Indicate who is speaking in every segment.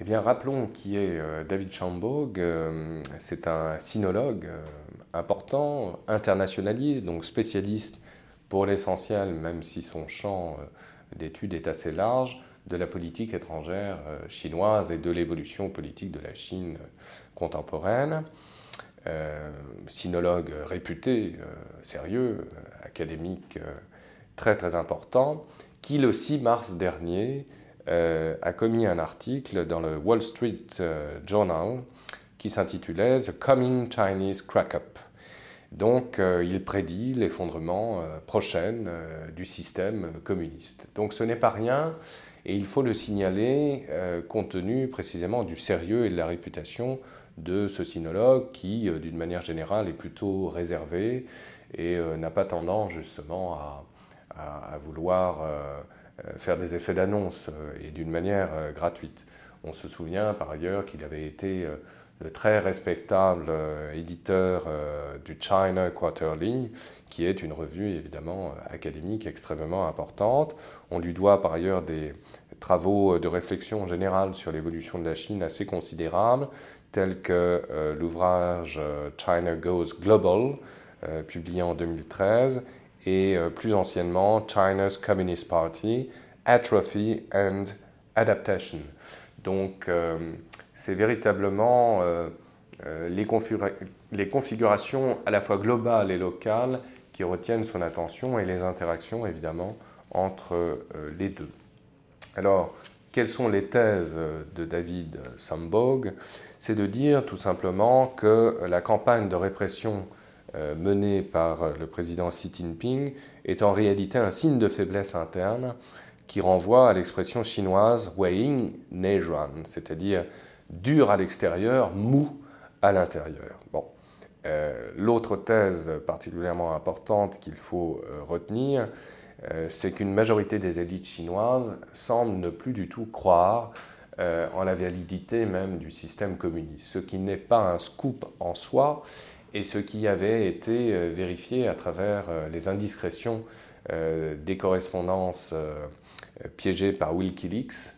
Speaker 1: Eh bien, rappelons qui est David Chambog. C'est un sinologue important, internationaliste, donc spécialiste pour l'essentiel, même si son champ d'études est assez large, de la politique étrangère euh, chinoise et de l'évolution politique de la Chine euh, contemporaine. Euh, sinologue réputé, sérieux, académique très très important, qui le 6 mars dernier a commis un article dans le Wall Street Journal qui s'intitulait The Coming Chinese Crack-up. Donc il prédit l'effondrement prochain du système communiste. Donc ce n'est pas rien, et il faut le signaler euh, compte tenu précisément du sérieux et de la réputation de ce sinologue qui, euh, d'une manière générale, est plutôt réservé et euh, n'a pas tendance justement à, vouloir faire des effets d'annonce et d'une manière gratuite. On se souvient par ailleurs qu'il avait été le très respectable éditeur du China Quarterly, qui est une revue évidemment académique extrêmement importante. On lui doit par ailleurs des, travaux de réflexion générale sur l'évolution de la Chine assez considérables, tels que euh, l'ouvrage euh, China Goes Global, euh, publié en 2013, et plus anciennement China's Communist Party, Atrophy and Adaptation. Donc c'est véritablement les, les, configurations à la fois globales et locales qui retiennent son attention et les interactions évidemment entre les deux. Alors, quelles sont les thèses de David Sambog? C'est de dire tout simplement que la campagne de répression euh, menée par le président Xi Jinping est en réalité un signe de faiblesse interne qui renvoie à l'expression chinoise Weiyin Neizhuan, c'est-à-dire dur à l'extérieur, mou à l'intérieur. Bon. Euh, l'autre thèse particulièrement importante qu'il faut euh, retenir, euh, c'est qu'une majorité des élites chinoises semblent ne plus du tout croire euh, en la validité même du système communiste, ce qui n'est pas un scoop en soi et ce qui avait été euh, vérifié à travers les indiscrétions des correspondances piégées par Wikileaks,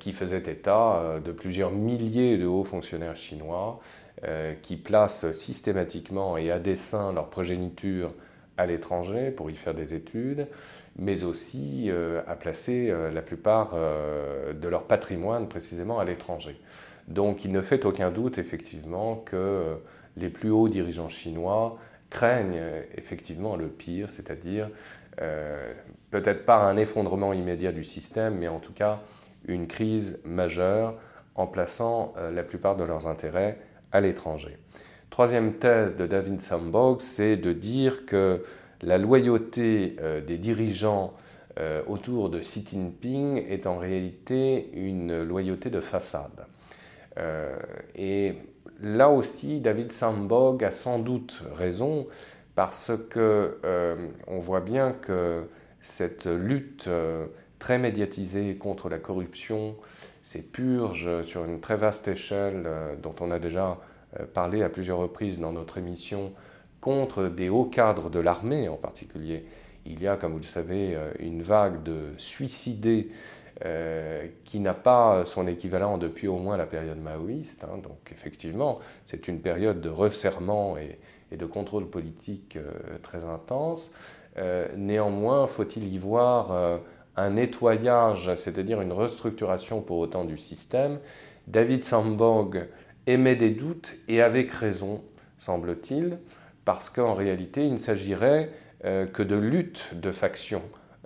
Speaker 1: qui faisaient état de plusieurs milliers de hauts fonctionnaires chinois qui placent systématiquement et à dessein leur progéniture à l'étranger pour y faire des études, mais aussi euh, à placer euh, la plupart euh, de leur patrimoine précisément à l'étranger. Donc il ne fait aucun doute effectivement que les plus hauts dirigeants chinois craignent effectivement le pire, c'est-à-dire peut-être pas un effondrement immédiat du système, mais en tout cas une crise majeure en plaçant la plupart de leurs intérêts à l'étranger. Troisième thèse de David Sambog, c'est de dire que la loyauté euh, des dirigeants euh, autour de Xi Jinping est en réalité une loyauté de façade. Euh, et là aussi, David Sambog a sans doute raison parce que on voit bien que cette lutte très médiatisée contre la corruption, ces purges sur une très vaste échelle dont on a déjà euh, parlé à plusieurs reprises dans notre émission contre des hauts cadres de l'armée en particulier. Il y a, comme vous le savez, euh, une vague de suicidés euh, qui n'a pas son équivalent depuis au moins la période maoïste. Hein. donc effectivement, c'est une période de resserrement et, de contrôle politique très intense. néanmoins, faut-il y voir un nettoyage, c'est-à-dire une restructuration pour autant du système? David Sambog émet des doutes, et avec raison, semble-t-il, parce qu'en réalité, il ne s'agirait euh, que de lutte de factions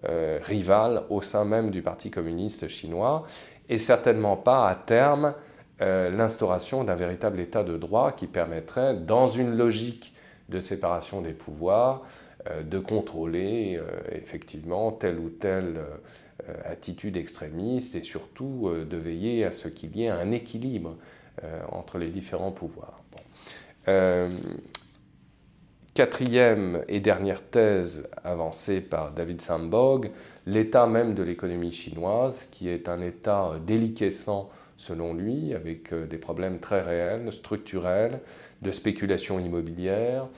Speaker 1: euh, rivales au sein même du Parti communiste chinois, et certainement pas à terme euh, l'instauration d'un véritable état de droit qui permettrait, dans une logique de séparation des pouvoirs, de contrôler effectivement telle ou telle attitude extrémiste et surtout de veiller à ce qu'il y ait un équilibre euh, entre les différents pouvoirs. Euh, quatrième et dernière thèse avancée par David Sandborg, l'état même de l'économie chinoise, qui est un état déliquescent selon lui, avec euh, des problèmes très réels, structurels, de spéculation immobilière,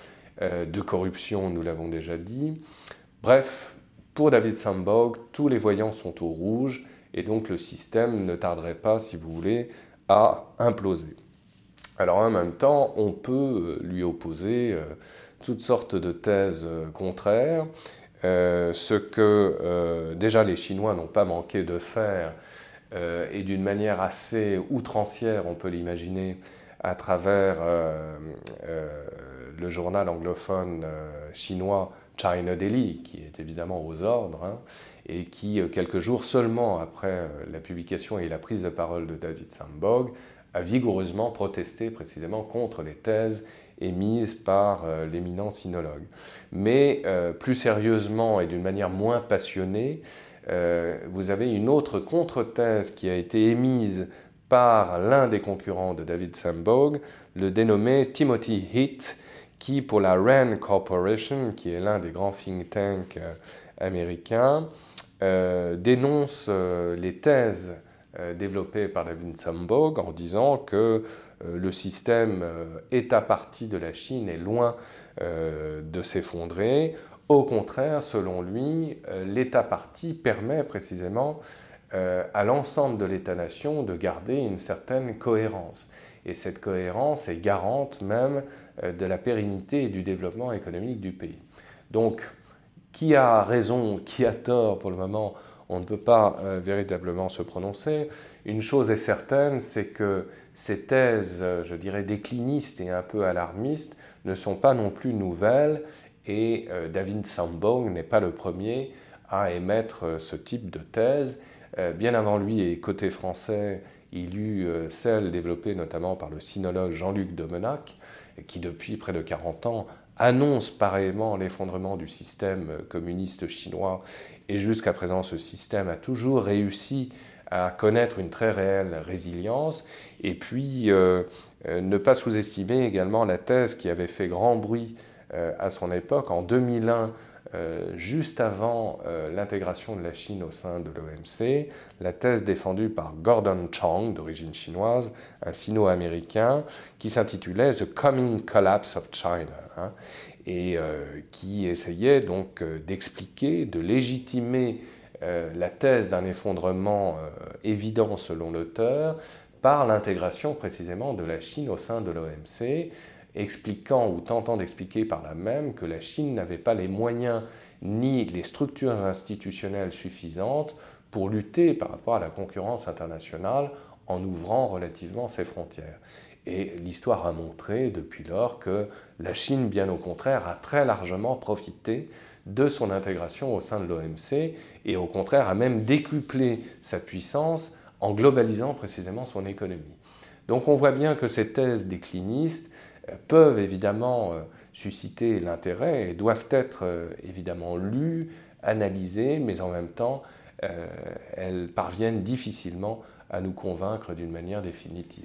Speaker 1: de corruption, nous l'avons déjà dit. Bref, pour David Sambog, tous les voyants sont au rouge et donc le système ne tarderait pas, si vous voulez, à imploser. Alors en même temps, on peut lui opposer toutes sortes de thèses contraires, ce que déjà les Chinois n'ont pas manqué de faire et d'une manière assez outrancière, on peut l'imaginer, à travers euh, euh, le journal anglophone euh, chinois China Daily, qui est évidemment aux ordres, hein, et qui, quelques jours seulement après la publication et la prise de parole de David Sambog, a vigoureusement protesté précisément contre les thèses émises par l'éminent sinologue. Mais plus sérieusement et d'une manière moins passionnée, vous avez une autre contre-thèse qui a été émise par l'un des concurrents de David Sambog, le dénommé Timothy Heath, qui pour la RAND Corporation, qui est l'un des grands think tanks euh, américains, euh, dénonce euh, les thèses développées par David Sambog en disant que le système État-parti de la Chine est loin de s'effondrer. Au contraire, selon lui, l'État-parti permet précisément euh, à l'ensemble de l'État-nation de garder une certaine cohérence. Et cette cohérence est garante même euh, de la pérennité et du développement économique du pays. Donc, qui a raison, qui a tort pour le moment, on ne peut pas euh, véritablement se prononcer. Une chose est certaine, c'est que ces thèses, je dirais, déclinistes et un peu alarmistes ne sont pas non plus nouvelles et David Sambong n'est pas le premier à émettre ce type de thèse. Euh, bien avant lui et côté français, il eut euh, celle développée notamment par le sinologue Jean-Luc Domenac, qui depuis près de 40 ans annonce pareillement l'effondrement du système communiste chinois. Et jusqu'à présent, ce système a toujours réussi à connaître une très réelle résilience. Et puis, euh, ne pas sous-estimer également la thèse qui avait fait grand bruit à son époque. En 2001, euh, juste avant euh, l'intégration de la Chine au sein de l'OMC, la thèse défendue par Gordon Chang, d'origine chinoise, un sino-américain, qui s'intitulait The Coming Collapse of China, hein, et euh, qui essayait donc d'expliquer, de légitimer la thèse d'un effondrement évident selon l'auteur par l'intégration précisément de la Chine au sein de l'OMC expliquant ou tentant d'expliquer par là même que la Chine n'avait pas les moyens ni les structures institutionnelles suffisantes pour lutter par rapport à la concurrence internationale en ouvrant relativement ses frontières. Et l'histoire a montré depuis lors que la Chine, bien au contraire, a très largement profité de son intégration au sein de l'OMC et au contraire a même décuplé sa puissance en globalisant précisément son économie. Donc on voit bien que ces thèses déclinistes peuvent évidemment euh, susciter l'intérêt et doivent être euh, évidemment lues, analysées, mais en même temps, euh, elles parviennent difficilement à nous convaincre d'une manière définitive.